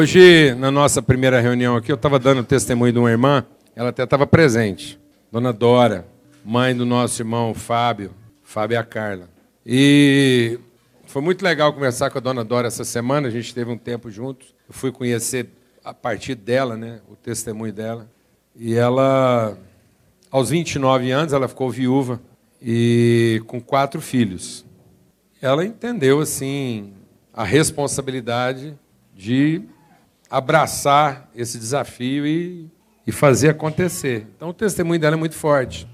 Hoje, na nossa primeira reunião aqui, eu estava dando testemunho de uma irmã, ela até estava presente, Dona Dora, mãe do nosso irmão Fábio, Fábio e a Carla. E foi muito legal conversar com a Dona Dora essa semana, a gente teve um tempo juntos. Eu fui conhecer a partir dela, né, o testemunho dela. E ela, aos 29 anos, ela ficou viúva e com quatro filhos. Ela entendeu assim a responsabilidade de abraçar esse desafio e, e fazer acontecer. Então, o testemunho dela é muito forte.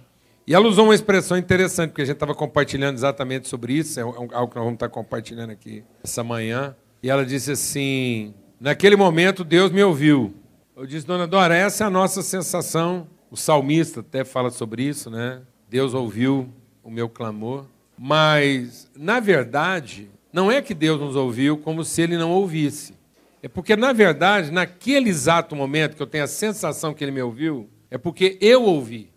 E ela usou uma expressão interessante, porque a gente estava compartilhando exatamente sobre isso, é, é algo que nós vamos estar compartilhando aqui essa manhã. E ela disse assim: Naquele momento, Deus me ouviu. Eu disse, dona Dora, essa é a nossa sensação. O salmista até fala sobre isso, né? Deus ouviu o meu clamor. Mas, na verdade, não é que Deus nos ouviu como se ele não ouvisse. É porque, na verdade, naquele exato momento que eu tenho a sensação que ele me ouviu, é porque eu ouvi.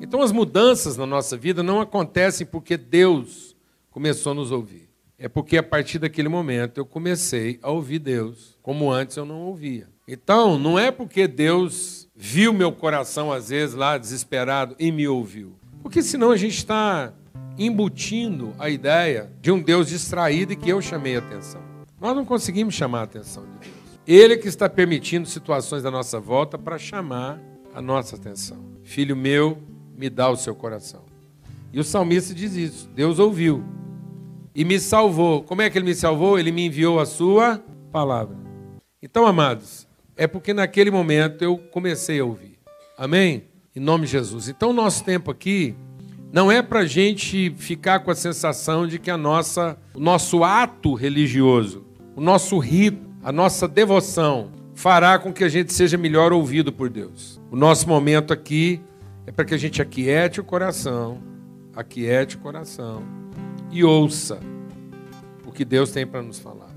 Então, as mudanças na nossa vida não acontecem porque Deus começou a nos ouvir. É porque a partir daquele momento eu comecei a ouvir Deus, como antes eu não ouvia. Então, não é porque Deus viu meu coração, às vezes, lá desesperado e me ouviu. Porque senão a gente está embutindo a ideia de um Deus distraído e que eu chamei a atenção. Nós não conseguimos chamar a atenção de Deus. Ele que está permitindo situações da nossa volta para chamar a nossa atenção. Filho meu, me dá o seu coração. E o salmista diz isso: Deus ouviu e me salvou. Como é que ele me salvou? Ele me enviou a sua palavra. Então, amados, é porque naquele momento eu comecei a ouvir. Amém? Em nome de Jesus. Então, o nosso tempo aqui não é para a gente ficar com a sensação de que a nossa, o nosso ato religioso o nosso rito, a nossa devoção fará com que a gente seja melhor ouvido por Deus. O nosso momento aqui é para que a gente aquiete o coração, aquiete o coração e ouça o que Deus tem para nos falar.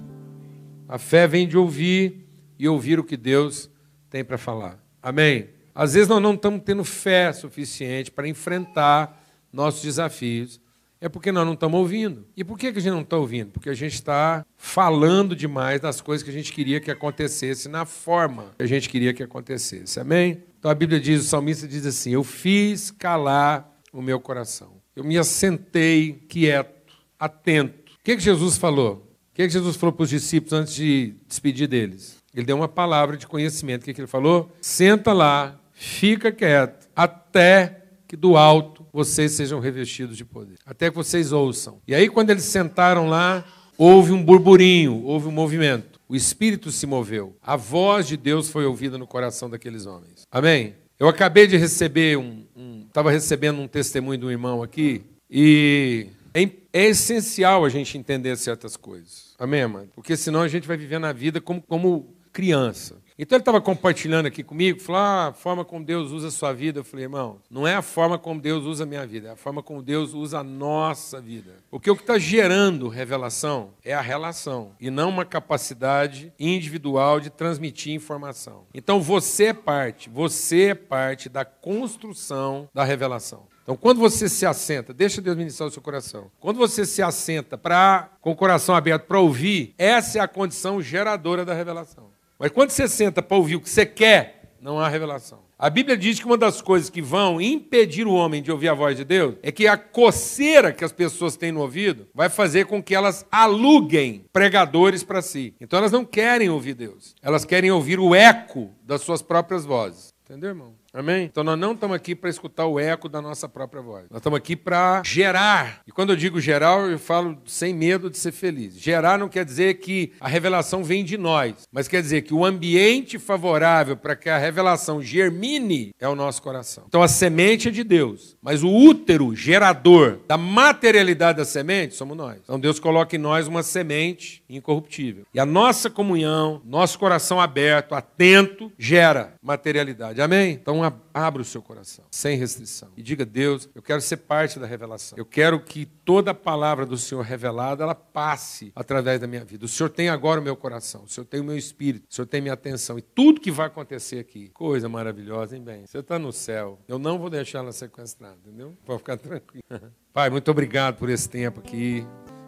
A fé vem de ouvir e ouvir o que Deus tem para falar. Amém? Às vezes nós não estamos tendo fé suficiente para enfrentar nossos desafios é porque nós não estamos ouvindo. E por que a gente não está ouvindo? Porque a gente está falando demais das coisas que a gente queria que acontecesse na forma que a gente queria que acontecesse. Amém? Então a Bíblia diz, o salmista diz assim: Eu fiz calar o meu coração. Eu me assentei quieto, atento. O que, que Jesus falou? O que, que Jesus falou para os discípulos antes de despedir deles? Ele deu uma palavra de conhecimento. O que, que ele falou? Senta lá, fica quieto, até que do alto vocês sejam revestidos de poder. Até que vocês ouçam. E aí, quando eles sentaram lá, houve um burburinho, houve um movimento. O Espírito se moveu. A voz de Deus foi ouvida no coração daqueles homens. Amém? Eu acabei de receber um. Estava um, recebendo um testemunho de um irmão aqui. E é, é, essencial a gente entender certas coisas. Amém, mãe? Porque senão a gente vai viver na vida como, como criança. Então ele estava compartilhando aqui comigo, falou: ah, a forma como Deus usa a sua vida. Eu falei, irmão, não é a forma como Deus usa a minha vida, é a forma como Deus usa a nossa vida. Porque o que está gerando revelação é a relação e não uma capacidade individual de transmitir informação. Então você é parte, você é parte da construção da revelação. Então, quando você se assenta, deixa Deus ministrar o seu coração. Quando você se assenta para com o coração aberto para ouvir, essa é a condição geradora da revelação. Mas quando você senta para ouvir o que você quer, não há revelação. A Bíblia diz que uma das coisas que vão impedir o homem de ouvir a voz de Deus é que a coceira que as pessoas têm no ouvido vai fazer com que elas aluguem pregadores para si. Então elas não querem ouvir Deus. Elas querem ouvir o eco das suas próprias vozes. Entendeu, irmão? Amém? Então nós não estamos aqui para escutar o eco da nossa própria voz. Nós estamos aqui para gerar. E quando eu digo gerar, eu falo sem medo de ser feliz. Gerar não quer dizer que a revelação vem de nós, mas quer dizer que o ambiente favorável para que a revelação germine é o nosso coração. Então a semente é de Deus, mas o útero gerador da materialidade da semente somos nós. Então Deus coloca em nós uma semente incorruptível. E a nossa comunhão, nosso coração aberto, atento, gera materialidade. Amém? Então abra o seu coração, sem restrição. E diga, Deus, eu quero ser parte da revelação. Eu quero que toda a palavra do Senhor revelada, ela passe através da minha vida. O Senhor tem agora o meu coração, o Senhor tem o meu espírito, o Senhor tem minha atenção. E tudo que vai acontecer aqui, coisa maravilhosa, hein, bem? Você está no céu. Eu não vou deixar ela sequestrada, entendeu? Pode ficar tranquilo. Pai, muito obrigado por esse tempo aqui.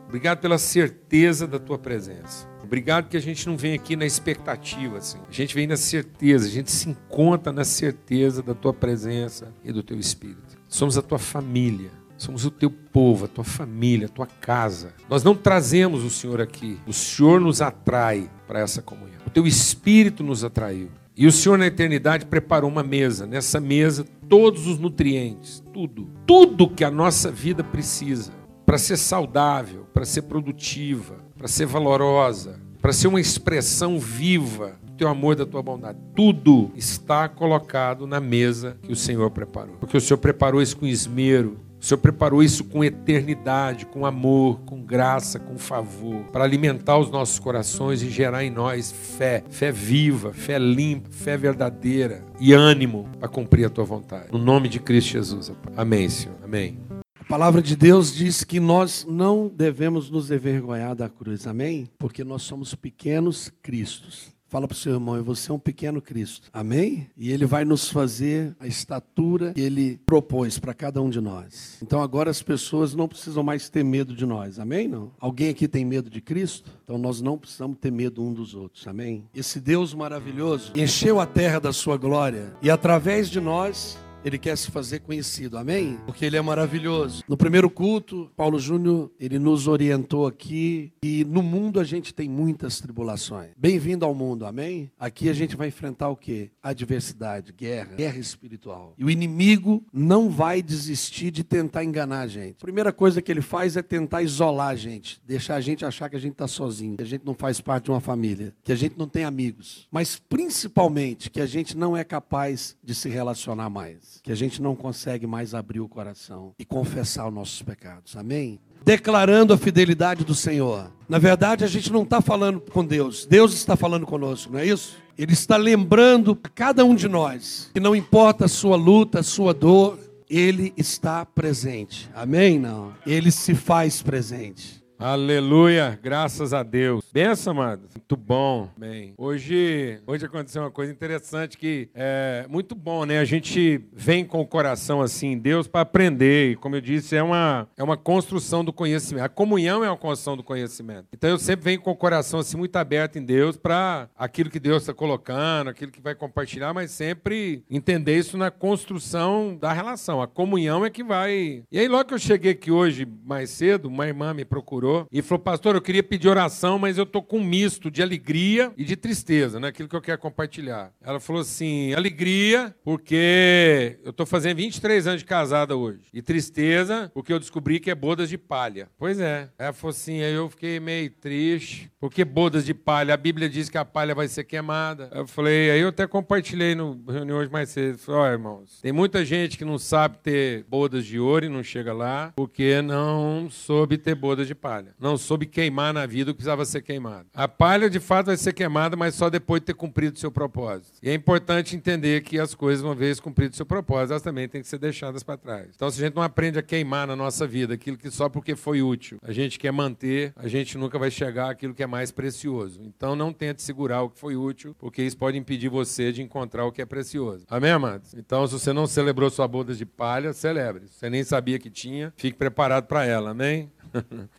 Obrigado pela certeza da tua presença. Obrigado que a gente não vem aqui na expectativa, assim. A gente vem na certeza, a gente se encontra na certeza da tua presença e do teu espírito. Somos a tua família. Somos o teu povo, a tua família, a tua casa. Nós não trazemos o Senhor aqui. O Senhor nos atrai para essa comunhão. O teu espírito nos atraiu. E o Senhor na eternidade preparou uma mesa. Nessa mesa, todos os nutrientes, tudo, tudo que a nossa vida precisa para ser saudável, para ser produtiva, para ser valorosa, para ser uma expressão viva do teu amor, da tua bondade. Tudo está colocado na mesa que o Senhor preparou. Porque o Senhor preparou isso com esmero, o Senhor preparou isso com eternidade, com amor, com graça, com favor, para alimentar os nossos corações e gerar em nós fé, fé viva, fé limpa, fé verdadeira e ânimo para cumprir a tua vontade. No nome de Cristo Jesus. Amém, Senhor. Amém. A palavra de Deus diz que nós não devemos nos envergonhar da cruz, amém? Porque nós somos pequenos cristos. Fala para o seu irmão, você é um pequeno Cristo. Amém? E ele vai nos fazer a estatura que ele propôs para cada um de nós. Então agora as pessoas não precisam mais ter medo de nós. Amém? Não? Alguém aqui tem medo de Cristo? Então nós não precisamos ter medo um dos outros. Amém? Esse Deus maravilhoso encheu a terra da sua glória e através de nós ele quer se fazer conhecido, amém? Porque ele é maravilhoso. No primeiro culto, Paulo Júnior, ele nos orientou aqui e no mundo a gente tem muitas tribulações. Bem-vindo ao mundo, amém? Aqui a gente vai enfrentar o quê? Adversidade, guerra, guerra espiritual. E o inimigo não vai desistir de tentar enganar a gente. A primeira coisa que ele faz é tentar isolar a gente, deixar a gente achar que a gente está sozinho, que a gente não faz parte de uma família, que a gente não tem amigos, mas principalmente que a gente não é capaz de se relacionar mais que a gente não consegue mais abrir o coração e confessar os nossos pecados. Amém? Declarando a fidelidade do Senhor. Na verdade, a gente não está falando com Deus, Deus está falando conosco, não é isso? Ele está lembrando a cada um de nós que não importa a sua luta, a sua dor, Ele está presente. Amém? Não. Ele se faz presente. Aleluia, graças a Deus. Benção, amado. Muito bom. Bem, hoje, hoje aconteceu uma coisa interessante que é muito bom, né? A gente vem com o coração assim em Deus para aprender. E, como eu disse, é uma, é uma construção do conhecimento. A comunhão é uma construção do conhecimento. Então eu sempre venho com o coração assim muito aberto em Deus para aquilo que Deus está colocando, aquilo que vai compartilhar, mas sempre entender isso na construção da relação. A comunhão é que vai. E aí, logo que eu cheguei aqui hoje mais cedo, uma irmã me procurou e falou: Pastor, eu queria pedir oração, mas eu tô com um misto de alegria e de tristeza, né? Aquilo que eu quero compartilhar. Ela falou assim: alegria, porque eu tô fazendo 23 anos de casada hoje. E tristeza, porque eu descobri que é bodas de palha. Pois é. Ela falou assim: aí eu fiquei meio triste, porque bodas de palha, a Bíblia diz que a palha vai ser queimada. Eu falei, aí eu até compartilhei no reunião hoje mais cedo. Falei, ó, oh, irmãos, tem muita gente que não sabe ter bodas de ouro e não chega lá, porque não soube ter bodas de palha palha. Não soube queimar na vida o que precisava ser queimado. A palha, de fato, vai ser queimada, mas só depois de ter cumprido o seu propósito. E é importante entender que as coisas, uma vez cumprido o seu propósito, elas também têm que ser deixadas para trás. Então, se a gente não aprende a queimar na nossa vida aquilo que só porque foi útil a gente quer manter, a gente nunca vai chegar àquilo que é mais precioso. Então, não tente segurar o que foi útil, porque isso pode impedir você de encontrar o que é precioso. Amém, amados? Então, se você não celebrou sua boda de palha, celebre. Se você nem sabia que tinha, fique preparado para ela. Amém?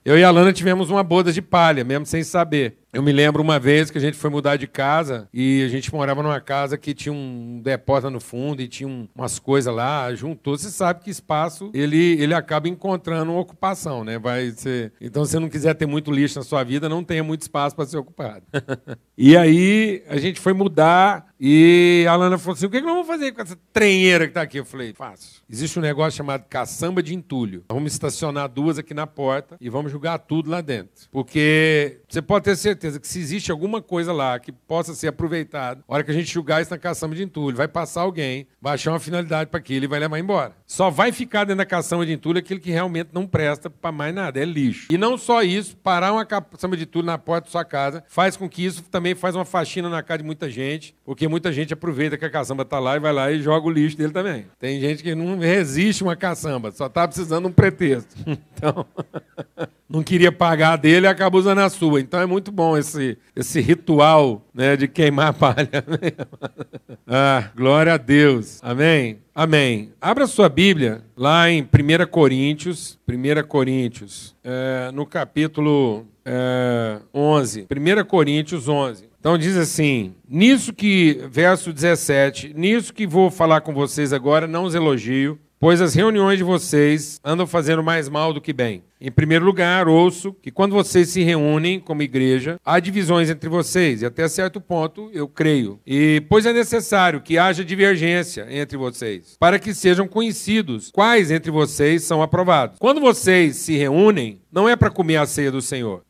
Eu e a Lana tivemos uma boda de palha, mesmo sem saber. Eu me lembro uma vez que a gente foi mudar de casa e a gente morava numa casa que tinha um depósito no fundo e tinha um, umas coisas lá, juntou. Você sabe que espaço ele, ele acaba encontrando uma ocupação, né? Vai ser... Então, se você não quiser ter muito lixo na sua vida, não tenha muito espaço para ser ocupado. e aí a gente foi mudar e a Lana falou assim: o que, que nós vamos fazer com essa trenheira que está aqui? Eu falei: fácil. Existe um negócio chamado caçamba de entulho. Vamos estacionar duas aqui na porta e vamos jogar tudo lá dentro. Porque você pode ter certeza certeza que se existe alguma coisa lá que possa ser aproveitada, na hora que a gente julgar isso na caçamba de entulho, vai passar alguém, vai achar uma finalidade para aquilo e vai levar embora. Só vai ficar dentro da caçamba de entulho aquilo que realmente não presta para mais nada, é lixo. E não só isso, parar uma caçamba de entulho na porta da sua casa faz com que isso também faz uma faxina na casa de muita gente, porque muita gente aproveita que a caçamba está lá e vai lá e joga o lixo dele também. Tem gente que não resiste uma caçamba, só está precisando de um pretexto. Então, não queria pagar dele e acaba usando a sua. Então é muito bom esse, esse ritual né, de queimar a palha. Ah, glória a Deus. Amém. Amém. Abra sua Bíblia lá em 1 Coríntios, 1 Coríntios, é, no capítulo é, 11. 1 Coríntios 11. Então diz assim: nisso que, verso 17, nisso que vou falar com vocês agora, não os elogio, pois as reuniões de vocês andam fazendo mais mal do que bem. Em primeiro lugar, ouço que quando vocês se reúnem como igreja, há divisões entre vocês, e até certo ponto eu creio. E pois é necessário que haja divergência entre vocês, para que sejam conhecidos quais entre vocês são aprovados. Quando vocês se reúnem, não é para comer a ceia do Senhor,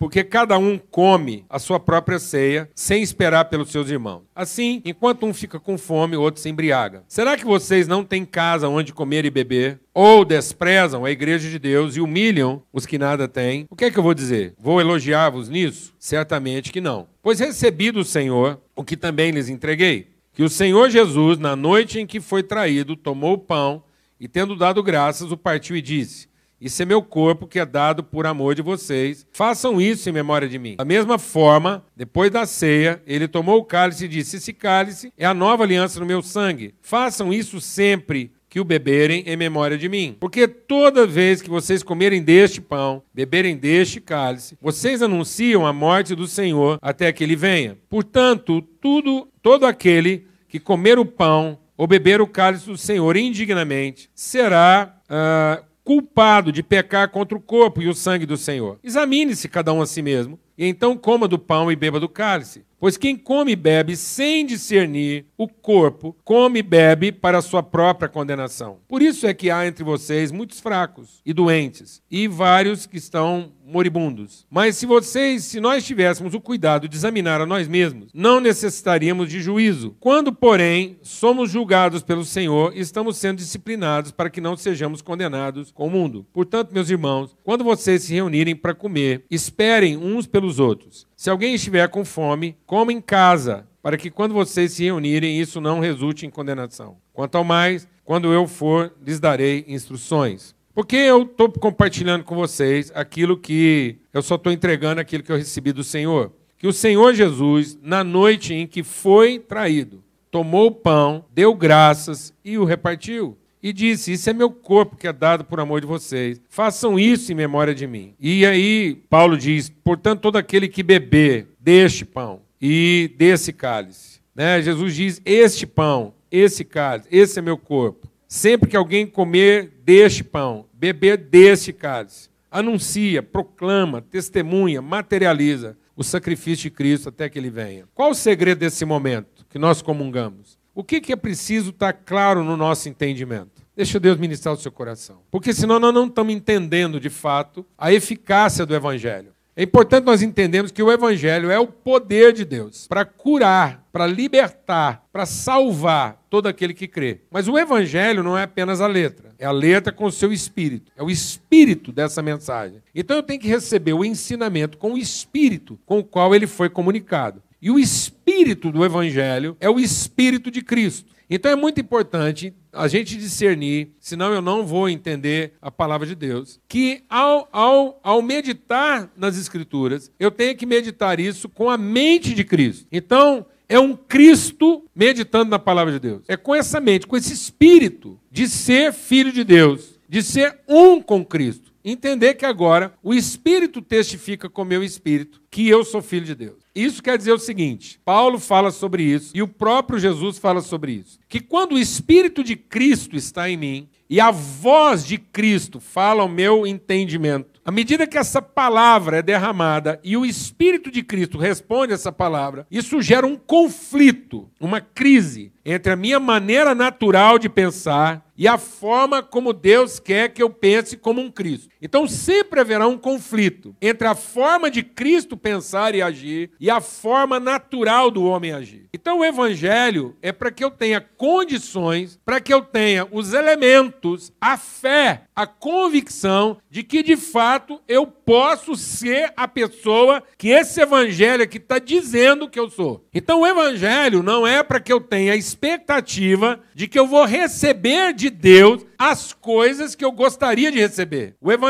porque cada um come a sua própria ceia sem esperar pelos seus irmãos. Assim, enquanto um fica com fome, o outro se embriaga. Será que vocês não têm casa onde comer e beber? Ou desprezam a igreja de Deus e humilham os que nada têm? O que é que eu vou dizer? Vou elogiar-vos nisso? Certamente que não. Pois recebi do Senhor o que também lhes entreguei: que o Senhor Jesus, na noite em que foi traído, tomou o pão e, tendo dado graças, o partiu e disse: isso é meu corpo que é dado por amor de vocês. Façam isso em memória de mim. Da mesma forma, depois da ceia, ele tomou o cálice e disse: Esse cálice é a nova aliança no meu sangue. Façam isso sempre que o beberem em memória de mim. Porque toda vez que vocês comerem deste pão, beberem deste cálice, vocês anunciam a morte do Senhor até que ele venha. Portanto, tudo, todo aquele que comer o pão ou beber o cálice do Senhor indignamente será uh, culpado de pecar contra o corpo e o sangue do Senhor. Examine-se cada um a si mesmo, e então coma do pão e beba do cálice. Pois quem come e bebe sem discernir o corpo, come e bebe para a sua própria condenação. Por isso é que há entre vocês muitos fracos e doentes, e vários que estão moribundos. Mas se vocês, se nós tivéssemos o cuidado de examinar a nós mesmos, não necessitaríamos de juízo. Quando, porém, somos julgados pelo Senhor, estamos sendo disciplinados para que não sejamos condenados com o mundo. Portanto, meus irmãos, quando vocês se reunirem para comer, esperem uns pelos outros. Se alguém estiver com fome, coma em casa, para que quando vocês se reunirem, isso não resulte em condenação. Quanto ao mais, quando eu for, lhes darei instruções. Porque eu estou compartilhando com vocês aquilo que eu só estou entregando aquilo que eu recebi do Senhor. Que o Senhor Jesus, na noite em que foi traído, tomou o pão, deu graças e o repartiu e disse: Isso é meu corpo que é dado por amor de vocês. Façam isso em memória de mim. E aí, Paulo diz: Portanto, todo aquele que beber deste pão e desse cálice. Né? Jesus diz: Este pão, esse cálice, esse é meu corpo. Sempre que alguém comer deste pão, beber deste cálice, anuncia, proclama, testemunha, materializa o sacrifício de Cristo até que ele venha. Qual o segredo desse momento que nós comungamos? O que, que é preciso estar claro no nosso entendimento? Deixa Deus ministrar o seu coração. Porque senão nós não estamos entendendo de fato a eficácia do Evangelho. É importante nós entendermos que o Evangelho é o poder de Deus para curar, para libertar, para salvar todo aquele que crê. Mas o Evangelho não é apenas a letra, é a letra com o seu espírito, é o espírito dessa mensagem. Então eu tenho que receber o ensinamento com o espírito com o qual ele foi comunicado. E o espírito do Evangelho é o espírito de Cristo. Então é muito importante a gente discernir, senão eu não vou entender a palavra de Deus, que ao, ao, ao meditar nas Escrituras, eu tenho que meditar isso com a mente de Cristo. Então, é um Cristo meditando na palavra de Deus. É com essa mente, com esse espírito de ser filho de Deus, de ser um com Cristo. Entender que agora o Espírito testifica com o meu espírito que eu sou filho de Deus. Isso quer dizer o seguinte: Paulo fala sobre isso e o próprio Jesus fala sobre isso. Que quando o Espírito de Cristo está em mim e a voz de Cristo fala ao meu entendimento, à medida que essa palavra é derramada e o Espírito de Cristo responde essa palavra, isso gera um conflito, uma crise entre a minha maneira natural de pensar e a forma como Deus quer que eu pense como um Cristo. Então sempre haverá um conflito entre a forma de Cristo pensar e agir e a forma natural do homem agir. Então o evangelho é para que eu tenha condições, para que eu tenha os elementos, a fé, a convicção de que de fato eu posso ser a pessoa que esse evangelho aqui está dizendo que eu sou. Então o evangelho não é para que eu tenha expectativa de que eu vou receber de Deus as coisas que eu gostaria de receber. O evangelho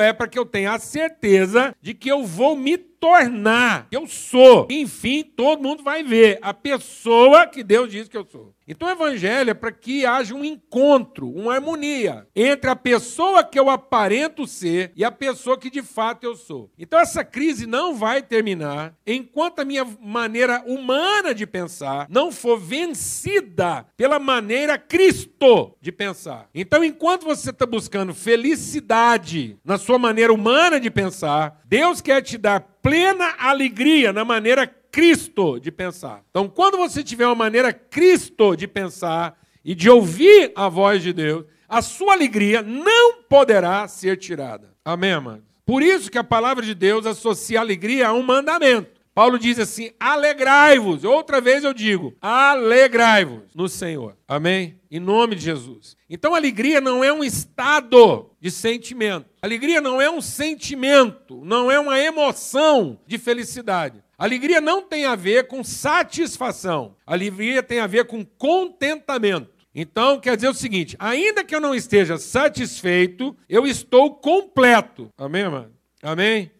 é para que eu tenha a certeza de que eu vou me tornar. Eu sou. Enfim, todo mundo vai ver a pessoa que Deus diz que eu sou. Então o evangelho é para que haja um encontro, uma harmonia entre a pessoa que eu aparento ser e a pessoa que de fato eu sou. Então essa crise não vai terminar enquanto a minha maneira humana de pensar não for vencida pela maneira Cristo de pensar. Então enquanto você está buscando felicidade na sua maneira humana de pensar, Deus quer te dar plena alegria na maneira Cristo de pensar. Então, quando você tiver uma maneira Cristo de pensar e de ouvir a voz de Deus, a sua alegria não poderá ser tirada. Amém, amados? Por isso que a palavra de Deus associa alegria a um mandamento. Paulo diz assim: alegrai-vos. Outra vez eu digo: alegrai-vos no Senhor. Amém? Em nome de Jesus. Então, alegria não é um estado de sentimento. Alegria não é um sentimento, não é uma emoção de felicidade. Alegria não tem a ver com satisfação. Alegria tem a ver com contentamento. Então, quer dizer o seguinte: ainda que eu não esteja satisfeito, eu estou completo. Amém, mano? Amém?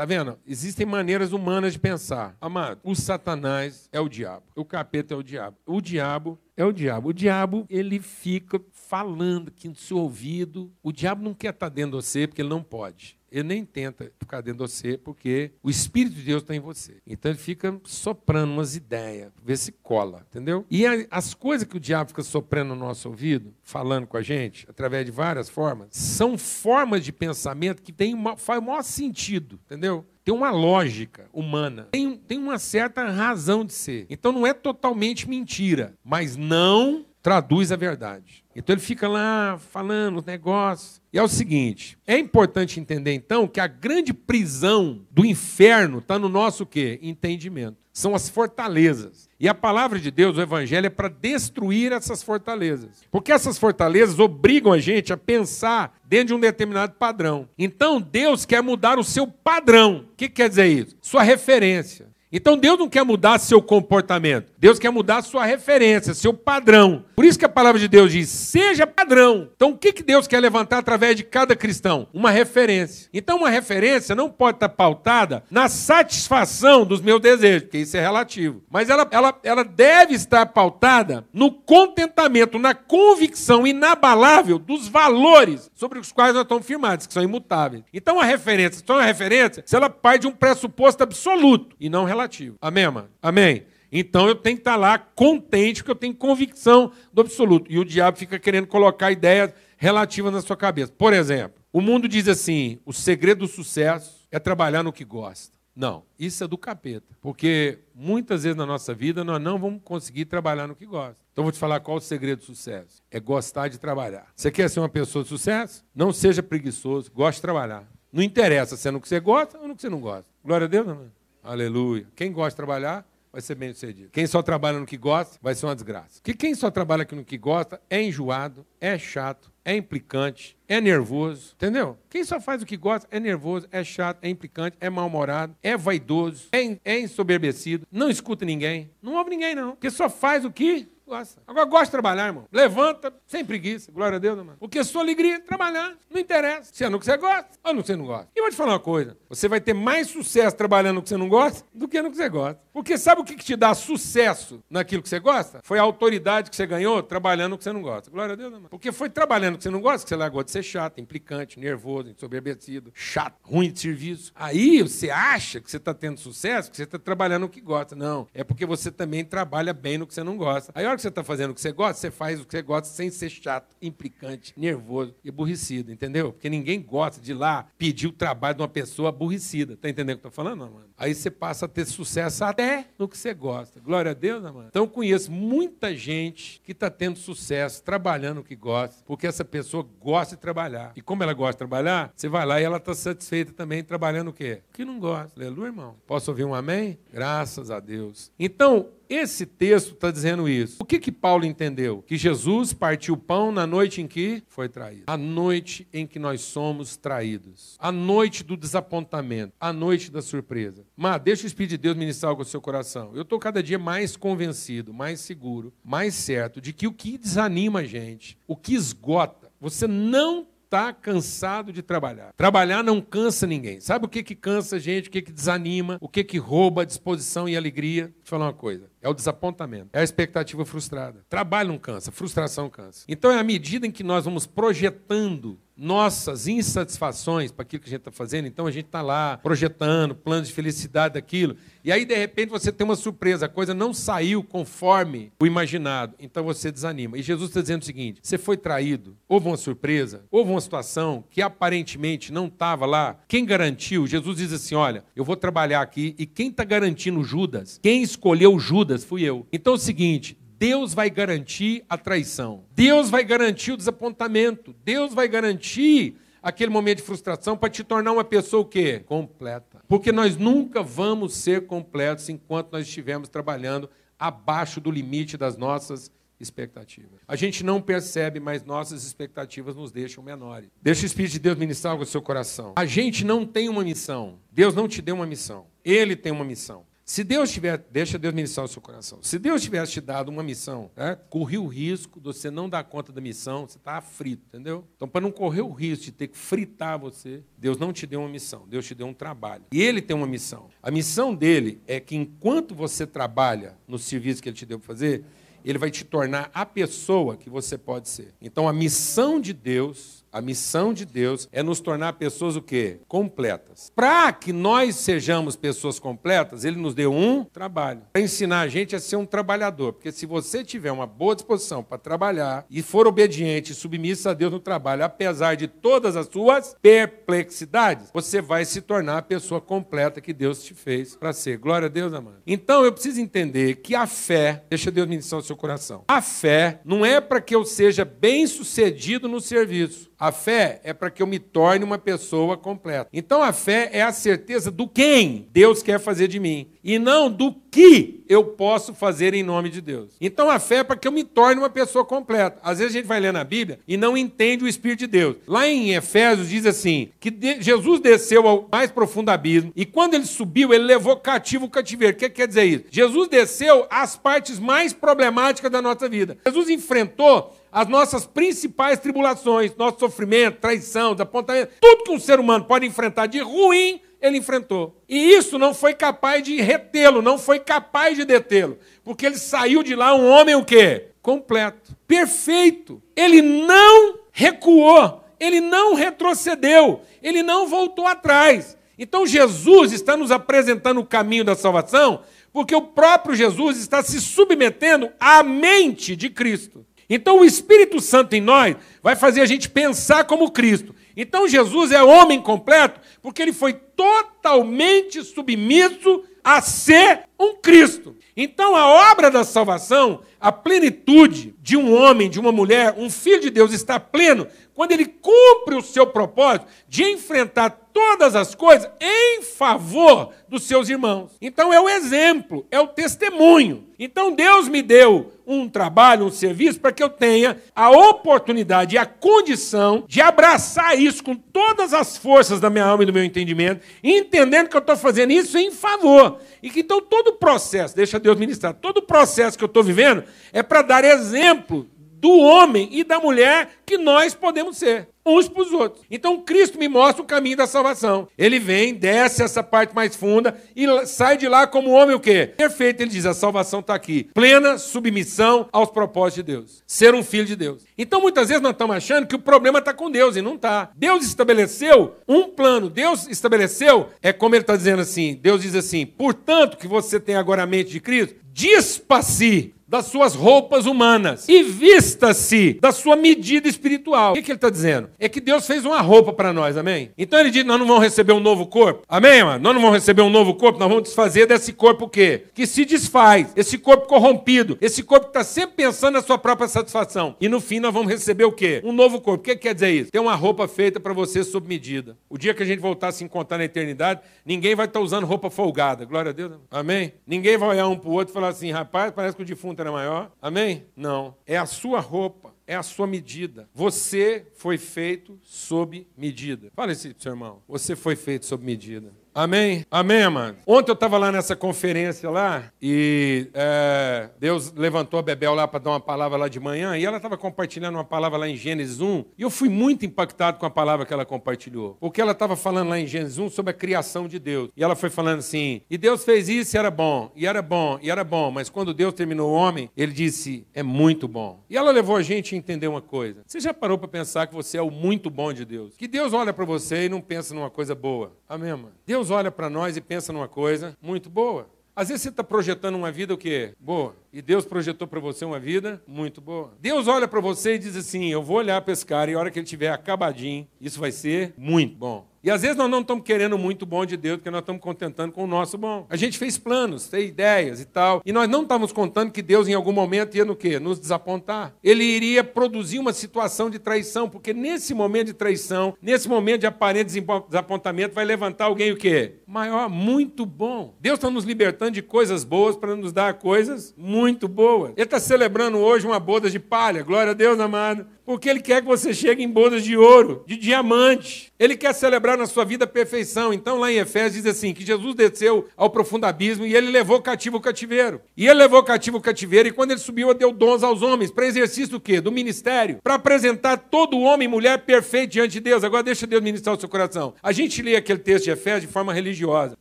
Tá vendo? Existem maneiras humanas de pensar. Amado, o Satanás é o diabo. O capeta é o diabo. O diabo é o diabo. O diabo, ele fica falando aqui no seu ouvido. O diabo não quer estar dentro de você porque ele não pode ele nem tenta ficar dentro de você, porque o Espírito de Deus está em você. Então ele fica soprando umas ideias, ver se cola, entendeu? E as coisas que o diabo fica soprando no nosso ouvido, falando com a gente, através de várias formas, são formas de pensamento que tem faz o maior sentido, entendeu? Tem uma lógica humana, tem, tem uma certa razão de ser. Então não é totalmente mentira, mas não traduz a verdade. Então ele fica lá falando os negócios. E é o seguinte: é importante entender então que a grande prisão do inferno está no nosso quê? Entendimento. São as fortalezas. E a palavra de Deus, o evangelho, é para destruir essas fortalezas. Porque essas fortalezas obrigam a gente a pensar dentro de um determinado padrão. Então Deus quer mudar o seu padrão. O que quer dizer isso? Sua referência. Então Deus não quer mudar seu comportamento. Deus quer mudar sua referência, seu padrão. Por isso que a palavra de Deus diz: seja padrão. Então o que Deus quer levantar através de cada cristão? Uma referência. Então uma referência não pode estar pautada na satisfação dos meus desejos, porque isso é relativo. Mas ela, ela, ela deve estar pautada no contentamento, na convicção inabalável dos valores sobre os quais nós estamos firmados, que são imutáveis. Então a referência só uma referência se ela parte de um pressuposto absoluto e não relativo relativo. Amém, mano? Amém? Então eu tenho que estar lá contente, porque eu tenho convicção do absoluto. E o diabo fica querendo colocar ideias relativas na sua cabeça. Por exemplo, o mundo diz assim: o segredo do sucesso é trabalhar no que gosta. Não, isso é do capeta. Porque muitas vezes na nossa vida nós não vamos conseguir trabalhar no que gosta. Então vou te falar qual é o segredo do sucesso: é gostar de trabalhar. Você quer ser uma pessoa de sucesso? Não seja preguiçoso, goste de trabalhar. Não interessa se é no que você gosta ou no que você não gosta. Glória a Deus, amém. Aleluia. Quem gosta de trabalhar, vai ser bem sucedido. Quem só trabalha no que gosta, vai ser uma desgraça. Porque quem só trabalha no que gosta é enjoado, é chato, é implicante, é nervoso, entendeu? Quem só faz o que gosta é nervoso, é chato, é implicante, é mal-humorado, é vaidoso, é, é ensoberbecido, não escuta ninguém, não ouve ninguém não, porque só faz o que gosta. Agora gosta de trabalhar, irmão. Levanta, sem preguiça. Glória a Deus, irmão. Porque sua alegria é trabalhar. Não interessa. Se é no que você gosta ou que você não gosta. E vou te falar uma coisa. Você vai ter mais sucesso trabalhando no que você não gosta do que no que você gosta. Porque sabe o que te dá sucesso naquilo que você gosta? Foi a autoridade que você ganhou trabalhando no que você não gosta. Glória a Deus, irmão. Porque foi trabalhando no que você não gosta que você largou de ser chato, implicante, nervoso, ensoberbecido, chato, ruim de serviço. Aí você acha que você está tendo sucesso, que você está trabalhando no que gosta. Não. É porque você também trabalha bem no que você não gosta. Aí a que você está fazendo o que você gosta, você faz o que você gosta sem ser chato, implicante, nervoso e aborrecido, entendeu? Porque ninguém gosta de ir lá pedir o trabalho de uma pessoa aborrecida. Tá entendendo o que eu estou falando, mano? Aí você passa a ter sucesso até no que você gosta. Glória a Deus, mano? Então conheço muita gente que está tendo sucesso, trabalhando o que gosta, porque essa pessoa gosta de trabalhar. E como ela gosta de trabalhar, você vai lá e ela está satisfeita também trabalhando o quê? O que não gosta. Aleluia, irmão. Posso ouvir um amém? Graças a Deus. Então, esse texto está dizendo isso. O que que Paulo entendeu? Que Jesus partiu o pão na noite em que foi traído. A noite em que nós somos traídos. A noite do desapontamento. A noite da surpresa. Mas deixa o Espírito de Deus ministrar algo ao seu coração. Eu estou cada dia mais convencido, mais seguro, mais certo de que o que desanima a gente, o que esgota, você não está cansado de trabalhar. Trabalhar não cansa ninguém. Sabe o que, que cansa a gente, o que, que desanima, o que, que rouba a disposição e alegria? Falar uma coisa. É o desapontamento, é a expectativa frustrada. Trabalho não cansa, frustração cansa. Então é à medida em que nós vamos projetando nossas insatisfações para aquilo que a gente está fazendo, então a gente está lá projetando planos de felicidade daquilo, e aí de repente você tem uma surpresa, a coisa não saiu conforme o imaginado, então você desanima. E Jesus está dizendo o seguinte: você foi traído, houve uma surpresa, houve uma situação que aparentemente não estava lá. Quem garantiu? Jesus diz assim: olha, eu vou trabalhar aqui, e quem está garantindo Judas? Quem escolheu Judas fui eu. Então é o seguinte: Deus vai garantir a traição. Deus vai garantir o desapontamento. Deus vai garantir aquele momento de frustração para te tornar uma pessoa o quê? Completa. Porque nós nunca vamos ser completos enquanto nós estivermos trabalhando abaixo do limite das nossas expectativas. A gente não percebe, mas nossas expectativas nos deixam menores. Deixa o Espírito de Deus ministrar algo seu coração. A gente não tem uma missão. Deus não te deu uma missão. Ele tem uma missão. Se Deus tiver, deixa Deus ministrar o seu coração. Se Deus tivesse te dado uma missão, né, corri o risco de você não dar conta da missão, você está frito, entendeu? Então, para não correr o risco de ter que fritar você, Deus não te deu uma missão, Deus te deu um trabalho. E Ele tem uma missão. A missão dele é que enquanto você trabalha no serviço que Ele te deu para fazer, Ele vai te tornar a pessoa que você pode ser. Então, a missão de Deus a missão de Deus é nos tornar pessoas o quê? Completas. Para que nós sejamos pessoas completas, ele nos deu um trabalho. Para ensinar a gente a ser um trabalhador. Porque se você tiver uma boa disposição para trabalhar e for obediente e submisso a Deus no trabalho, apesar de todas as suas perplexidades, você vai se tornar a pessoa completa que Deus te fez para ser. Glória a Deus, amado. Então eu preciso entender que a fé, deixa Deus ministrar o seu coração. A fé não é para que eu seja bem sucedido no serviço. A fé é para que eu me torne uma pessoa completa. Então a fé é a certeza do quem Deus quer fazer de mim e não do que eu posso fazer em nome de Deus. Então a fé é para que eu me torne uma pessoa completa. Às vezes a gente vai ler na Bíblia e não entende o Espírito de Deus. Lá em Efésios diz assim: que Jesus desceu ao mais profundo abismo e quando ele subiu, ele levou cativo o cativeiro. O que quer dizer isso? Jesus desceu às partes mais problemáticas da nossa vida. Jesus enfrentou as nossas principais tribulações, nosso sofrimento, traição, desapontamento, tudo que um ser humano pode enfrentar de ruim, ele enfrentou. E isso não foi capaz de retê-lo, não foi capaz de detê-lo, porque ele saiu de lá um homem o quê? Completo, perfeito. Ele não recuou, ele não retrocedeu, ele não voltou atrás. Então Jesus está nos apresentando o caminho da salvação, porque o próprio Jesus está se submetendo à mente de Cristo. Então o Espírito Santo em nós vai fazer a gente pensar como Cristo. Então Jesus é homem completo porque ele foi totalmente submisso a ser um Cristo. Então a obra da salvação, a plenitude de um homem, de uma mulher, um filho de Deus está pleno quando ele cumpre o seu propósito de enfrentar todas as coisas em favor dos seus irmãos. Então é o exemplo, é o testemunho. Então Deus me deu um trabalho, um serviço, para que eu tenha a oportunidade e a condição de abraçar isso com todas as forças da minha alma e do meu entendimento, entendendo que eu estou fazendo isso em favor. E que então todo o processo, deixa Deus ministrar, todo o processo que eu estou vivendo é para dar exemplo do homem e da mulher que nós podemos ser, uns para os outros. Então Cristo me mostra o caminho da salvação. Ele vem, desce essa parte mais funda e sai de lá como homem o quê? Perfeito, ele diz, a salvação está aqui. Plena submissão aos propósitos de Deus. Ser um filho de Deus. Então muitas vezes nós estamos achando que o problema está com Deus e não está. Deus estabeleceu um plano. Deus estabeleceu, é como ele está dizendo assim, Deus diz assim, portanto que você tem agora a mente de Cristo, dispa-se das suas roupas humanas e vista-se da sua medida espiritual. O que, que ele está dizendo? É que Deus fez uma roupa para nós, amém? Então ele diz: nós não vamos receber um novo corpo, amém, mano? Nós não vamos receber um novo corpo, nós vamos desfazer desse corpo o quê? Que se desfaz, esse corpo corrompido, esse corpo que está sempre pensando na sua própria satisfação. E no fim nós vamos receber o quê? Um novo corpo. O que, que quer dizer isso? Tem uma roupa feita para você sob medida. O dia que a gente voltar a se encontrar na eternidade, ninguém vai estar tá usando roupa folgada. Glória a Deus. Amém? Ninguém vai olhar um para o outro e falar assim, rapaz, parece que o defunto era maior. Amém? Não. É a sua roupa é a sua medida. Você foi feito sob medida. Fala isso, seu irmão. Você foi feito sob medida. Amém? Amém, mano. Ontem eu estava lá nessa conferência lá e é, Deus levantou a Bebel lá para dar uma palavra lá de manhã e ela estava compartilhando uma palavra lá em Gênesis 1 e eu fui muito impactado com a palavra que ela compartilhou. Porque ela estava falando lá em Gênesis 1 sobre a criação de Deus. E ela foi falando assim: e Deus fez isso e era bom, e era bom, e era bom, mas quando Deus terminou o homem, ele disse: é muito bom. E ela levou a gente a entender uma coisa. Você já parou para pensar que você é o muito bom de Deus? Que Deus olha para você e não pensa numa coisa boa. Amém, mano? Deus olha para nós e pensa numa coisa muito boa. Às vezes você está projetando uma vida o quê? Boa. E Deus projetou para você uma vida muito boa. Deus olha para você e diz assim: Eu vou olhar para esse cara e a hora que ele estiver acabadinho, isso vai ser muito bom. E às vezes nós não estamos querendo muito bom de Deus, porque nós estamos contentando com o nosso bom. A gente fez planos, fez ideias e tal, e nós não estávamos contando que Deus em algum momento ia no quê? Nos desapontar. Ele iria produzir uma situação de traição, porque nesse momento de traição, nesse momento de aparente desapontamento, vai levantar alguém o quê? Maior, muito bom. Deus está nos libertando de coisas boas para nos dar coisas muito boas. Ele está celebrando hoje uma boda de palha, glória a Deus, amado porque Ele quer que você chegue em bodas de ouro, de diamante. Ele quer celebrar na sua vida perfeição. Então, lá em Efésios diz assim: que Jesus desceu ao profundo abismo e ele levou cativo o cativeiro. E ele levou cativo o cativeiro, e quando ele subiu, deu dons aos homens, para exercício do quê? Do ministério, para apresentar todo homem e mulher perfeito diante de Deus. Agora deixa Deus ministrar o seu coração. A gente lê aquele texto de Efésios de forma religiosa.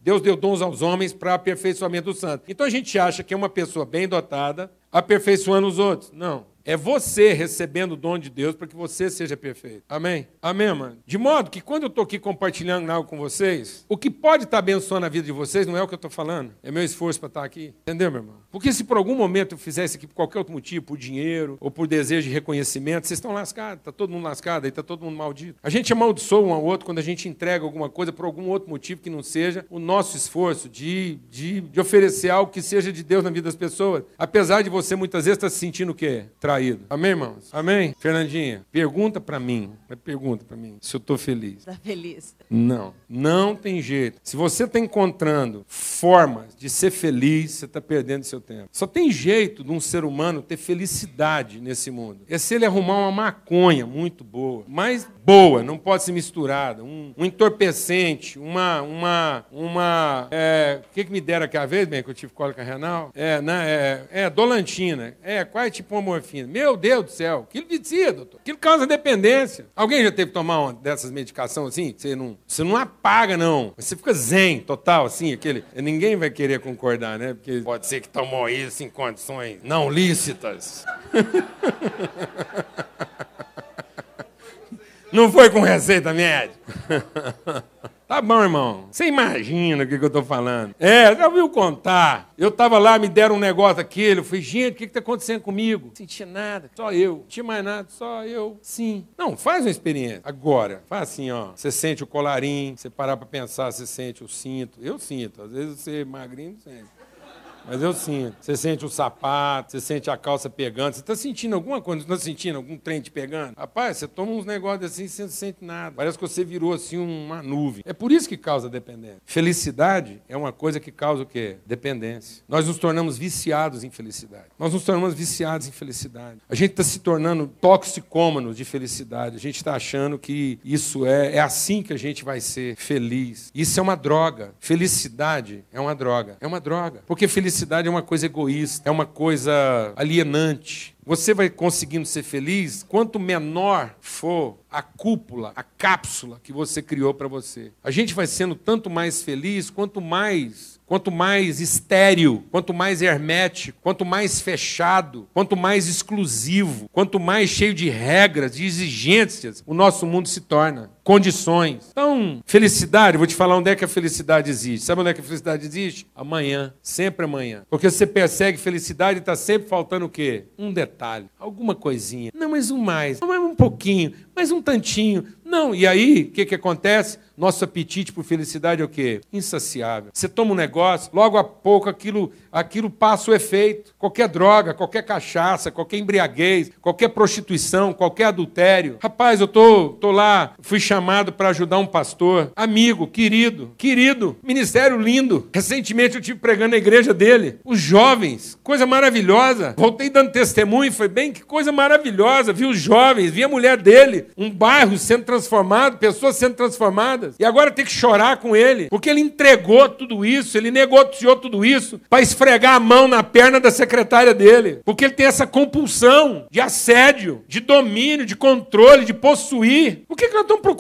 Deus deu dons aos homens para aperfeiçoamento do santo. Então a gente acha que é uma pessoa bem dotada, aperfeiçoando os outros. Não. É você recebendo o dom de Deus para que você seja perfeito. Amém? Amém, mano? De modo que quando eu estou aqui compartilhando algo com vocês, o que pode estar tá abençoando a vida de vocês não é o que eu estou falando. É meu esforço para estar tá aqui. Entendeu, meu irmão? Porque se por algum momento eu fizesse aqui por qualquer outro motivo, por dinheiro ou por desejo de reconhecimento, vocês estão lascados. Está todo mundo lascado, aí está todo mundo maldito. A gente amaldiçoa um ao outro quando a gente entrega alguma coisa por algum outro motivo que não seja o nosso esforço de, de, de oferecer algo que seja de Deus na vida das pessoas. Apesar de você muitas vezes estar tá se sentindo o quê? Traído. Amém, irmãos? Amém? Fernandinha, pergunta para mim. Pergunta para mim se eu estou feliz. Está feliz? Não. Não tem jeito. Se você está encontrando formas de ser feliz, você está perdendo seu tempo. Só tem jeito de um ser humano ter felicidade nesse mundo. É se ele arrumar uma maconha muito boa, mas boa, não pode ser misturada. Um, um entorpecente, uma. uma, uma é, o que, que me deram aquela vez, bem, que eu tive cólica renal? É, né, é, é dolantina. É, quase tipo uma morfina. Meu Deus do céu, aquilo vicia, doutor. Aquilo causa dependência. Alguém já teve que tomar uma dessas medicações assim? Você não, você não apaga, não. Você fica zen, total, assim, aquele. Ninguém vai querer concordar, né? Porque pode ser que tomou isso em condições não lícitas. Não foi com receita médica. Tá bom, irmão. Você imagina o que, que eu estou falando. É, já ouviu contar. Eu estava lá, me deram um negócio aquele. Eu falei, gente, o que está acontecendo comigo? Não senti nada. Só eu. Não tinha mais nada, só eu. Sim. Não, faz uma experiência. Agora, faz assim, ó. Você sente o colarinho, você parar para pensar, você sente o cinto. Eu sinto. Às vezes você é magrinho, não sente. Mas eu sinto. Você sente o sapato, você sente a calça pegando. Você está sentindo alguma coisa? Você está sentindo algum trem te pegando? Rapaz, você toma uns negócios assim e você não sente nada. Parece que você virou assim uma nuvem. É por isso que causa dependência. Felicidade é uma coisa que causa o quê? Dependência. Nós nos tornamos viciados em felicidade. Nós nos tornamos viciados em felicidade. A gente está se tornando toxicômanos de felicidade. A gente está achando que isso é, é assim que a gente vai ser feliz. Isso é uma droga. Felicidade é uma droga. É uma droga. Porque felicidade felicidade é uma coisa egoísta, é uma coisa alienante. você vai conseguindo ser feliz quanto menor for a cúpula, a cápsula que você criou para você. A gente vai sendo tanto mais feliz quanto mais Quanto mais estéril, quanto mais hermético, quanto mais fechado, quanto mais exclusivo, quanto mais cheio de regras, de exigências, o nosso mundo se torna. Condições. Então, felicidade, vou te falar onde é que a felicidade existe. Sabe onde é que a felicidade existe? Amanhã, sempre amanhã. Porque você persegue felicidade e está sempre faltando o quê? Um detalhe, alguma coisinha. Não, mas um mais, não, mais um pouquinho, mais um tantinho. Não, e aí, o que, que acontece? Nosso apetite por felicidade é o quê? Insaciável. Você toma um negócio, logo a pouco aquilo, aquilo passa o efeito. Qualquer droga, qualquer cachaça, qualquer embriaguez, qualquer prostituição, qualquer adultério. Rapaz, eu tô, tô lá, fui chamado para ajudar um pastor, amigo, querido, querido, ministério lindo. Recentemente eu tive pregando na igreja dele. Os jovens, coisa maravilhosa. Voltei dando testemunho, foi bem que coisa maravilhosa. Vi os jovens, vi a mulher dele, um bairro sendo transformado, pessoas sendo transformadas. E agora tem que chorar com ele, porque ele entregou tudo isso, ele negociou tudo isso para esfregar a mão na perna da secretária dele. Porque ele tem essa compulsão de assédio, de domínio, de controle, de possuir. O que, que nós estamos procurando?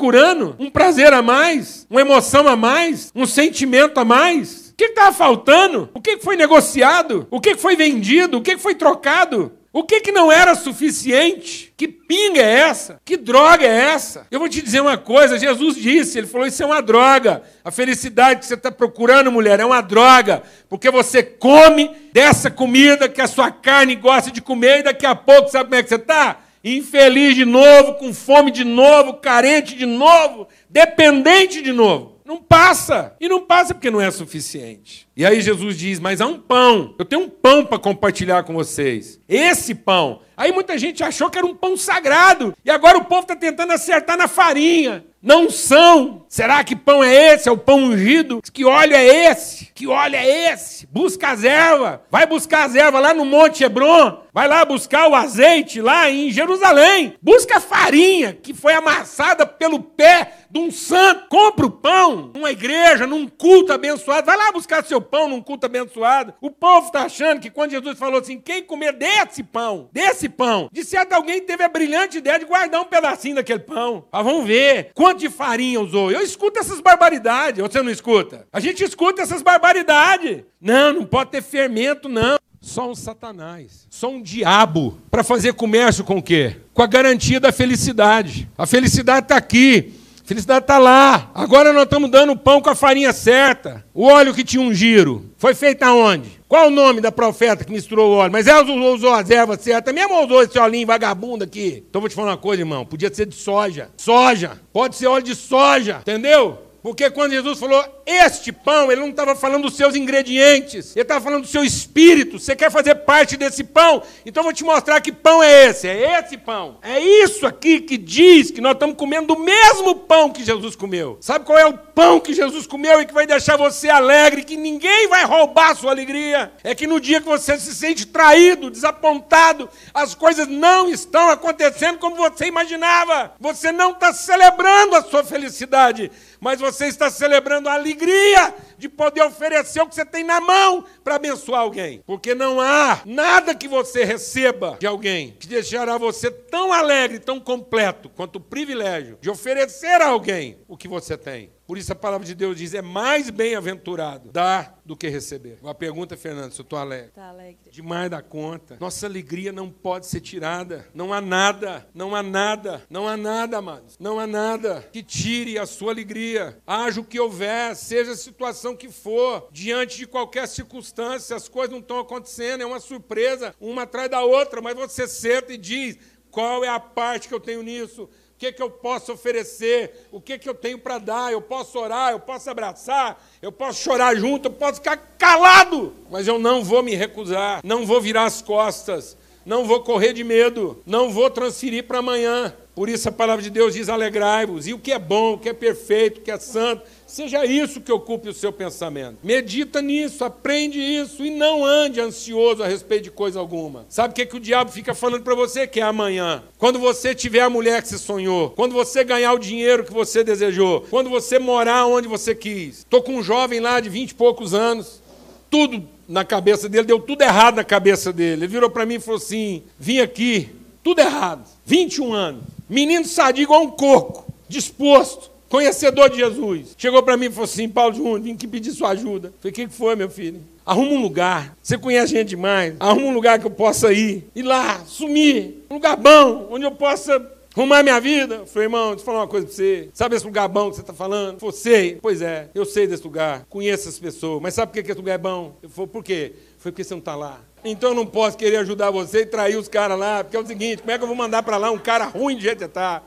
Um prazer a mais? Uma emoção a mais? Um sentimento a mais? O que estava faltando? O que foi negociado? O que foi vendido? O que foi trocado? O que, que não era suficiente? Que pinga é essa? Que droga é essa? Eu vou te dizer uma coisa: Jesus disse, ele falou: Isso é uma droga. A felicidade que você está procurando, mulher, é uma droga. Porque você come dessa comida que a sua carne gosta de comer e daqui a pouco, sabe como é que você está? Infeliz de novo, com fome de novo, carente de novo, dependente de novo. Não passa. E não passa porque não é suficiente. E aí Jesus diz: Mas há um pão. Eu tenho um pão para compartilhar com vocês. Esse pão. Aí muita gente achou que era um pão sagrado. E agora o povo está tentando acertar na farinha. Não são. Será que pão é esse? É o pão ungido? Que óleo é esse? Que óleo é esse? Busca as ervas. Vai buscar as ervas lá no Monte Hebron. Vai lá buscar o azeite lá em Jerusalém. Busca a farinha que foi amassada pelo pé de um santo. Compra o pão numa igreja, num culto abençoado. Vai lá buscar seu pão num culto abençoado. O povo está achando que quando Jesus falou assim, quem comer desse pão, desse pão, de certo alguém teve a brilhante ideia de guardar um pedacinho daquele pão. Vamos ver quanto de farinha usou. Eu escuto essas barbaridades. Você não escuta? A gente escuta essas barbaridades. Não, não pode ter fermento, não. Só um satanás, só um diabo para fazer comércio com o quê? Com a garantia da felicidade. A felicidade está aqui. Felicidade está lá. Agora nós estamos dando o pão com a farinha certa. O óleo que tinha um giro. Foi feito aonde? Qual o nome da profeta que misturou o óleo? Mas ela usou, usou as ervas certas. Mesmo usou esse olhinho vagabundo aqui. Então vou te falar uma coisa, irmão. Podia ser de soja. Soja. Pode ser óleo de soja. Entendeu? Porque quando Jesus falou este pão, ele não estava falando dos seus ingredientes, ele estava falando do seu espírito. Você quer fazer parte desse pão? Então eu vou te mostrar que pão é esse. É esse pão. É isso aqui que diz que nós estamos comendo o mesmo pão que Jesus comeu. Sabe qual é o pão que Jesus comeu e que vai deixar você alegre, que ninguém vai roubar a sua alegria? É que no dia que você se sente traído, desapontado, as coisas não estão acontecendo como você imaginava. Você não está celebrando a sua felicidade mas você está celebrando a alegria de poder oferecer o que você tem na mão para abençoar alguém. Porque não há nada que você receba de alguém que deixará você tão alegre, tão completo, quanto o privilégio de oferecer a alguém o que você tem. Por isso a palavra de Deus diz: é mais bem-aventurado dar do que receber. Uma pergunta, Fernando, se eu estou alegre. Está alegre. Demais da conta. Nossa alegria não pode ser tirada. Não há nada, não há nada, não há nada, amados. Não há nada que tire a sua alegria. Haja o que houver, seja a situação que for, diante de qualquer circunstância, as coisas não estão acontecendo, é uma surpresa, uma atrás da outra, mas você senta e diz: qual é a parte que eu tenho nisso? Que, que eu posso oferecer? O que, que eu tenho para dar? Eu posso orar, eu posso abraçar, eu posso chorar junto, eu posso ficar calado, mas eu não vou me recusar, não vou virar as costas, não vou correr de medo, não vou transferir para amanhã. Por isso a palavra de Deus diz: alegrai-vos. E o que é bom, o que é perfeito, o que é santo, seja isso que ocupe o seu pensamento. Medita nisso, aprende isso e não ande ansioso a respeito de coisa alguma. Sabe o que, é que o diabo fica falando para você que é amanhã? Quando você tiver a mulher que você sonhou, quando você ganhar o dinheiro que você desejou, quando você morar onde você quis. Estou com um jovem lá de vinte e poucos anos, tudo na cabeça dele, deu tudo errado na cabeça dele. Ele virou para mim e falou assim: vim aqui, tudo errado, 21 anos, menino sadio igual um coco, disposto, conhecedor de Jesus. Chegou para mim e falou assim: Paulo Júnior, vim aqui pedir sua ajuda. Falei: o que foi, meu filho? Arruma um lugar. Você conhece gente demais. Arruma um lugar que eu possa ir. Ir lá, sumir. Um lugar bom, onde eu possa arrumar minha vida. Falei, irmão, deixa eu falar uma coisa para você. Sabe esse lugar bom que você está falando? Eu sei. Pois é, eu sei desse lugar. Conheço as pessoas. Mas sabe por que esse lugar é bom? Eu falei, por quê? Foi porque você não está lá. Então eu não posso querer ajudar você e trair os caras lá. Porque é o seguinte, como é que eu vou mandar para lá um cara ruim de jeito que está?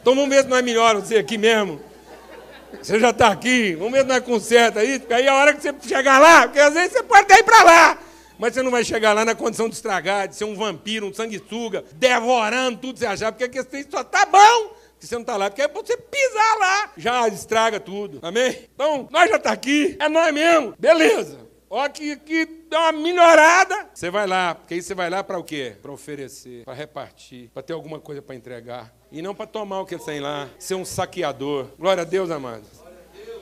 Então vamos ver se não é melhor você aqui mesmo. Você já está aqui, vamos ver se não é conserta aí, porque aí a hora que você chegar lá, porque às vezes você pode ir para lá, mas você não vai chegar lá na condição de estragar, de ser um vampiro, um sanguessuga, devorando tudo que você achar, porque aquele só tá bom que você não está lá, porque é para você pisar lá, já estraga tudo, amém? Então, nós já está aqui, é nós mesmo, beleza. Ó, que, que dá uma melhorada. Você vai lá, porque aí você vai lá para o quê? Para oferecer, para repartir, para ter alguma coisa para entregar. E não para tomar o que tem lá, ser um saqueador. Glória a Deus, amados.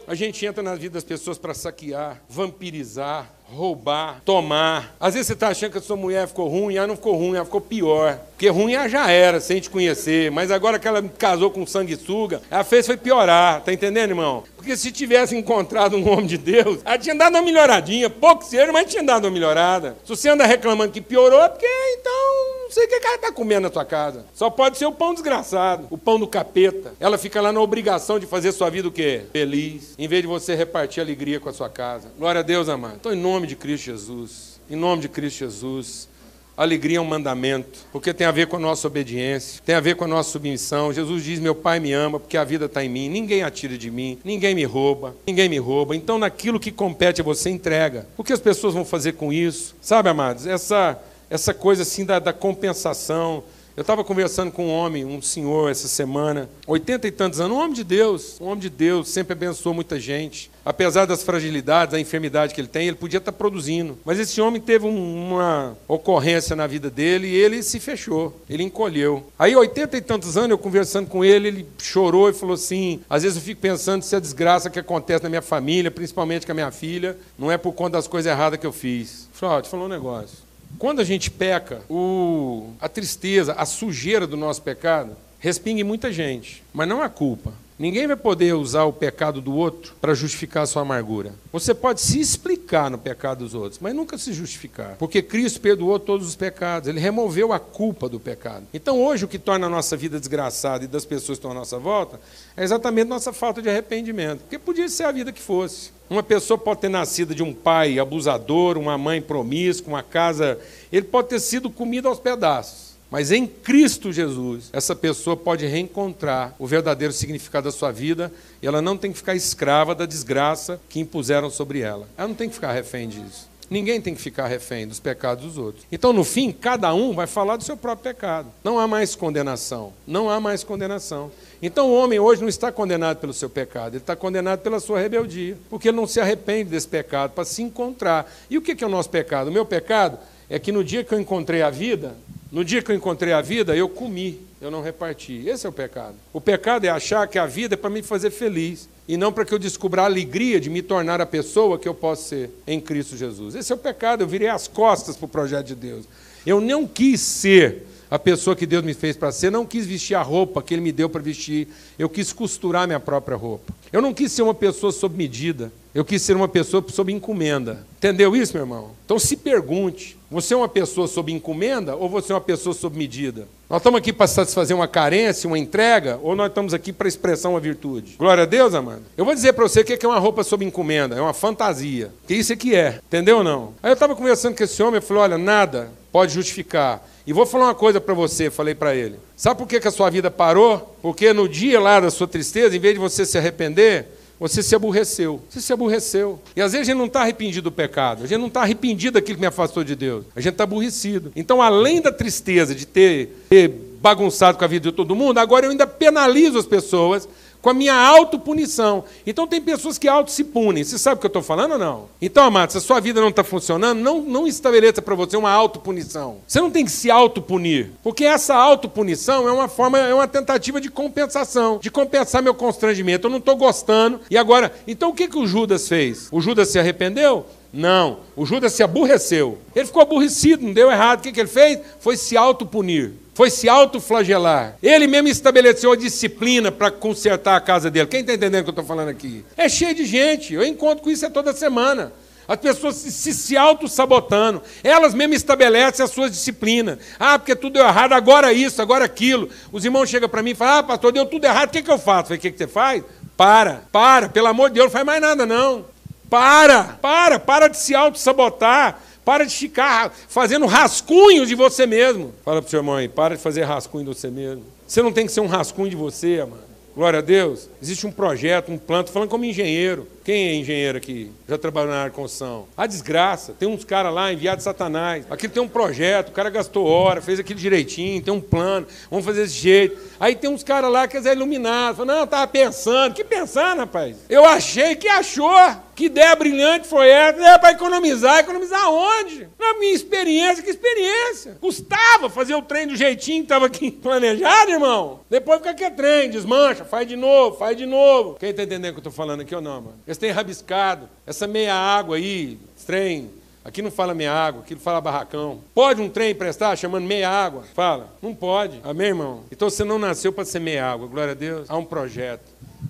A gente entra na vida das pessoas para saquear, vampirizar, roubar, tomar. Às vezes você está achando que a sua mulher ficou ruim, ela não ficou ruim, ela ficou pior. Porque ruim ela já era, sem te conhecer. Mas agora que ela casou com sanguessuga, ela fez foi piorar, tá entendendo, irmão? Porque se tivesse encontrado um homem de Deus, ela tinha dado uma melhoradinha, pouco seja, mas tinha dado uma melhorada. Se você anda reclamando que piorou, é porque então não sei o que ela está comendo na tua casa. Só pode ser o pão desgraçado, o pão do capeta. Ela fica lá na obrigação de fazer sua vida o quê? Feliz. Em vez de você repartir alegria com a sua casa. Glória a Deus, amado. Então, em nome de Cristo Jesus, em nome de Cristo Jesus, alegria é um mandamento, porque tem a ver com a nossa obediência, tem a ver com a nossa submissão. Jesus diz: Meu Pai me ama, porque a vida está em mim, ninguém atira de mim, ninguém me rouba, ninguém me rouba. Então, naquilo que compete a você, entrega. O que as pessoas vão fazer com isso? Sabe, amados, essa essa coisa assim da, da compensação. Eu estava conversando com um homem, um senhor, essa semana, oitenta e tantos anos, um homem de Deus, um homem de Deus, sempre abençoou muita gente. Apesar das fragilidades, da enfermidade que ele tem, ele podia estar produzindo. Mas esse homem teve um, uma ocorrência na vida dele e ele se fechou, ele encolheu. Aí, oitenta e tantos anos, eu conversando com ele, ele chorou e falou assim: às vezes eu fico pensando se a desgraça que acontece na minha família, principalmente com a minha filha, não é por conta das coisas erradas que eu fiz. Falei, ó, te falou um negócio. Quando a gente peca, o, a tristeza, a sujeira do nosso pecado respinga em muita gente, mas não a culpa. Ninguém vai poder usar o pecado do outro para justificar a sua amargura. Você pode se explicar no pecado dos outros, mas nunca se justificar. Porque Cristo perdoou todos os pecados, ele removeu a culpa do pecado. Então, hoje, o que torna a nossa vida desgraçada e das pessoas que estão à nossa volta é exatamente nossa falta de arrependimento. Porque podia ser a vida que fosse. Uma pessoa pode ter nascido de um pai abusador, uma mãe promíscua, uma casa. Ele pode ter sido comido aos pedaços. Mas em Cristo Jesus, essa pessoa pode reencontrar o verdadeiro significado da sua vida e ela não tem que ficar escrava da desgraça que impuseram sobre ela. Ela não tem que ficar refém disso. Ninguém tem que ficar refém dos pecados dos outros. Então, no fim, cada um vai falar do seu próprio pecado. Não há mais condenação. Não há mais condenação. Então, o homem hoje não está condenado pelo seu pecado, ele está condenado pela sua rebeldia, porque ele não se arrepende desse pecado para se encontrar. E o que é o nosso pecado? O meu pecado é que no dia que eu encontrei a vida, no dia que eu encontrei a vida, eu comi, eu não reparti. Esse é o pecado. O pecado é achar que a vida é para me fazer feliz e não para que eu descubra a alegria de me tornar a pessoa que eu posso ser em Cristo Jesus. Esse é o pecado. Eu virei as costas para o projeto de Deus. Eu não quis ser a pessoa que Deus me fez para ser, não quis vestir a roupa que Ele me deu para vestir, eu quis costurar minha própria roupa. Eu não quis ser uma pessoa sob medida, eu quis ser uma pessoa sob encomenda. Entendeu isso, meu irmão? Então se pergunte: você é uma pessoa sob encomenda ou você é uma pessoa sob medida? Nós estamos aqui para satisfazer uma carência, uma entrega, ou nós estamos aqui para expressar uma virtude? Glória a Deus, amado. Eu vou dizer para você o que é uma roupa sob encomenda, é uma fantasia. Que isso é que é, entendeu ou não? Aí eu estava conversando com esse homem, e falei: olha, nada pode justificar e vou falar uma coisa para você, falei para ele. Sabe por que, que a sua vida parou? Porque no dia lá da sua tristeza, em vez de você se arrepender, você se aborreceu. Você se aborreceu. E às vezes a gente não está arrependido do pecado. A gente não está arrependido daquilo que me afastou de Deus. A gente está aborrecido. Então, além da tristeza de ter, ter bagunçado com a vida de todo mundo, agora eu ainda penalizo as pessoas com a minha autopunição. Então tem pessoas que auto se punem. Você sabe o que eu estou falando ou não? Então, amados, se a sua vida não está funcionando, não, não estabeleça para você uma autopunição. Você não tem que se autopunir. Porque essa autopunição é uma forma, é uma tentativa de compensação, de compensar meu constrangimento. Eu não estou gostando. E agora, então o que, que o Judas fez? O Judas se arrependeu? Não. O Judas se aborreceu. Ele ficou aborrecido, não deu errado. O que, que ele fez? Foi se autopunir. Foi se autoflagelar. Ele mesmo estabeleceu a disciplina para consertar a casa dele. Quem está entendendo o que eu estou falando aqui? É cheio de gente. Eu encontro com isso toda semana. As pessoas se, se, se auto-sabotando. Elas mesmas estabelecem as suas disciplinas. Ah, porque tudo deu errado, agora isso, agora aquilo. Os irmãos chegam para mim e falam: Ah, pastor, deu tudo errado, o que, que eu faço? Falei, o que, que você faz? Para, para, pelo amor de Deus, não faz mais nada, não. Para, para, para de se auto-sabotar. Para de ficar fazendo rascunhos de você mesmo. Fala para o seu irmão aí, para de fazer rascunho de você mesmo. Você não tem que ser um rascunho de você, mano. Glória a Deus. Existe um projeto, um plano. Estou falando como engenheiro. Quem é engenheiro aqui? Já trabalhou na área de construção? A desgraça. Tem uns caras lá enviados de Satanás. Aqui tem um projeto, o cara gastou hora, fez aquilo direitinho, tem um plano, vamos fazer desse jeito. Aí tem uns caras lá que é iluminado. Fala, não, eu estava pensando. Que pensando, rapaz? Eu achei que achou. Que ideia brilhante foi essa? É para economizar. Economizar onde? Na minha experiência, que experiência? Custava fazer o trem do jeitinho que estava aqui planejado, irmão? Depois fica aqui é trem, desmancha, faz de novo, faz de novo. Quem está entendendo o que eu estou falando aqui ou não, mano? Esse tem rabiscado, essa meia água aí, trem. Aqui não fala meia água, aqui fala barracão. Pode um trem prestar chamando meia água? Fala. Não pode. Amém, irmão? Então você não nasceu para ser meia água. Glória a Deus. Há um projeto.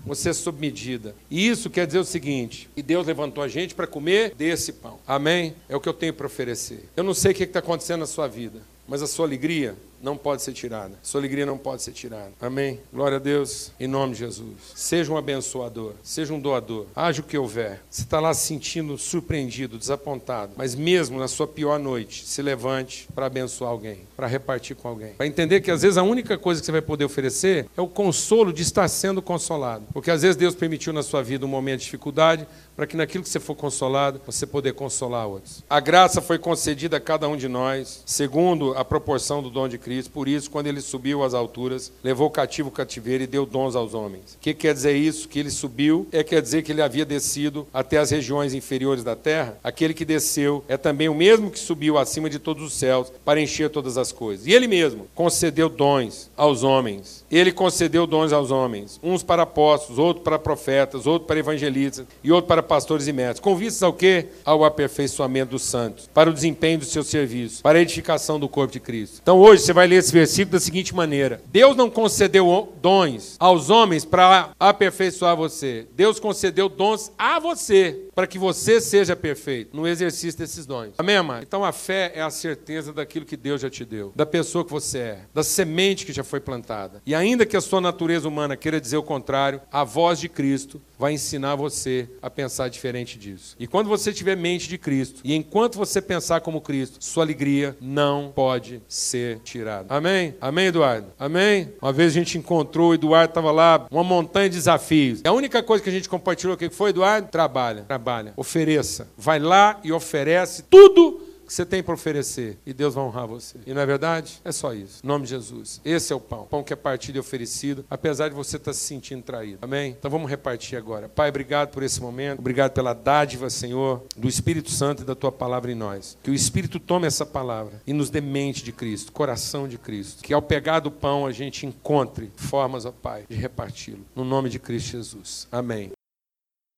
Você é sob medida. E isso quer dizer o seguinte: e Deus levantou a gente para comer desse pão. Amém? É o que eu tenho para oferecer. Eu não sei o que está acontecendo na sua vida, mas a sua alegria não pode ser tirada. Sua alegria não pode ser tirada. Amém? Glória a Deus, em nome de Jesus. Seja um abençoador, seja um doador. Haja o que houver. Você está lá se sentindo surpreendido, desapontado, mas mesmo na sua pior noite, se levante para abençoar alguém, para repartir com alguém. Para entender que às vezes a única coisa que você vai poder oferecer é o consolo de estar sendo consolado. Porque às vezes Deus permitiu na sua vida um momento de dificuldade para que naquilo que você for consolado, você poder consolar outros. A graça foi concedida a cada um de nós, segundo a proporção do dom de Cristo. Por isso, quando ele subiu às alturas, levou cativo o cativeiro e deu dons aos homens. O que quer dizer isso? Que ele subiu é quer dizer que ele havia descido até as regiões inferiores da terra. Aquele que desceu é também o mesmo que subiu acima de todos os céus para encher todas as coisas. E ele mesmo concedeu dons aos homens. Ele concedeu dons aos homens, uns para apóstolos, outros para profetas, outros para evangelistas e outros para pastores e mestres, com vistas ao quê? Ao aperfeiçoamento dos santos, para o desempenho do seu serviço, para a edificação do corpo de Cristo. Então hoje você vai ler esse versículo da seguinte maneira: Deus não concedeu dons aos homens para aperfeiçoar você. Deus concedeu dons a você para que você seja perfeito no exercício desses dons. Amém, amado? Então a fé é a certeza daquilo que Deus já te deu, da pessoa que você é, da semente que já foi plantada. E ainda que a sua natureza humana queira dizer o contrário, a voz de Cristo vai ensinar você a pensar diferente disso. E quando você tiver mente de Cristo, e enquanto você pensar como Cristo, sua alegria não pode ser tirada. Amém? Amém, Eduardo? Amém? Uma vez a gente encontrou, o Eduardo estava lá, uma montanha de desafios. E a única coisa que a gente compartilhou, o que foi, Eduardo? Trabalha, trabalha, ofereça. Vai lá e oferece tudo que você tem para oferecer e Deus vai honrar você. E não é verdade? É só isso. Em nome de Jesus. Esse é o pão. Pão que é partido e oferecido, apesar de você estar se sentindo traído. Amém? Então vamos repartir agora. Pai, obrigado por esse momento. Obrigado pela dádiva, Senhor, do Espírito Santo e da tua palavra em nós. Que o Espírito tome essa palavra e nos dê mente de Cristo, coração de Cristo. Que ao pegar do pão a gente encontre formas, ó Pai, de reparti-lo. No nome de Cristo Jesus. Amém.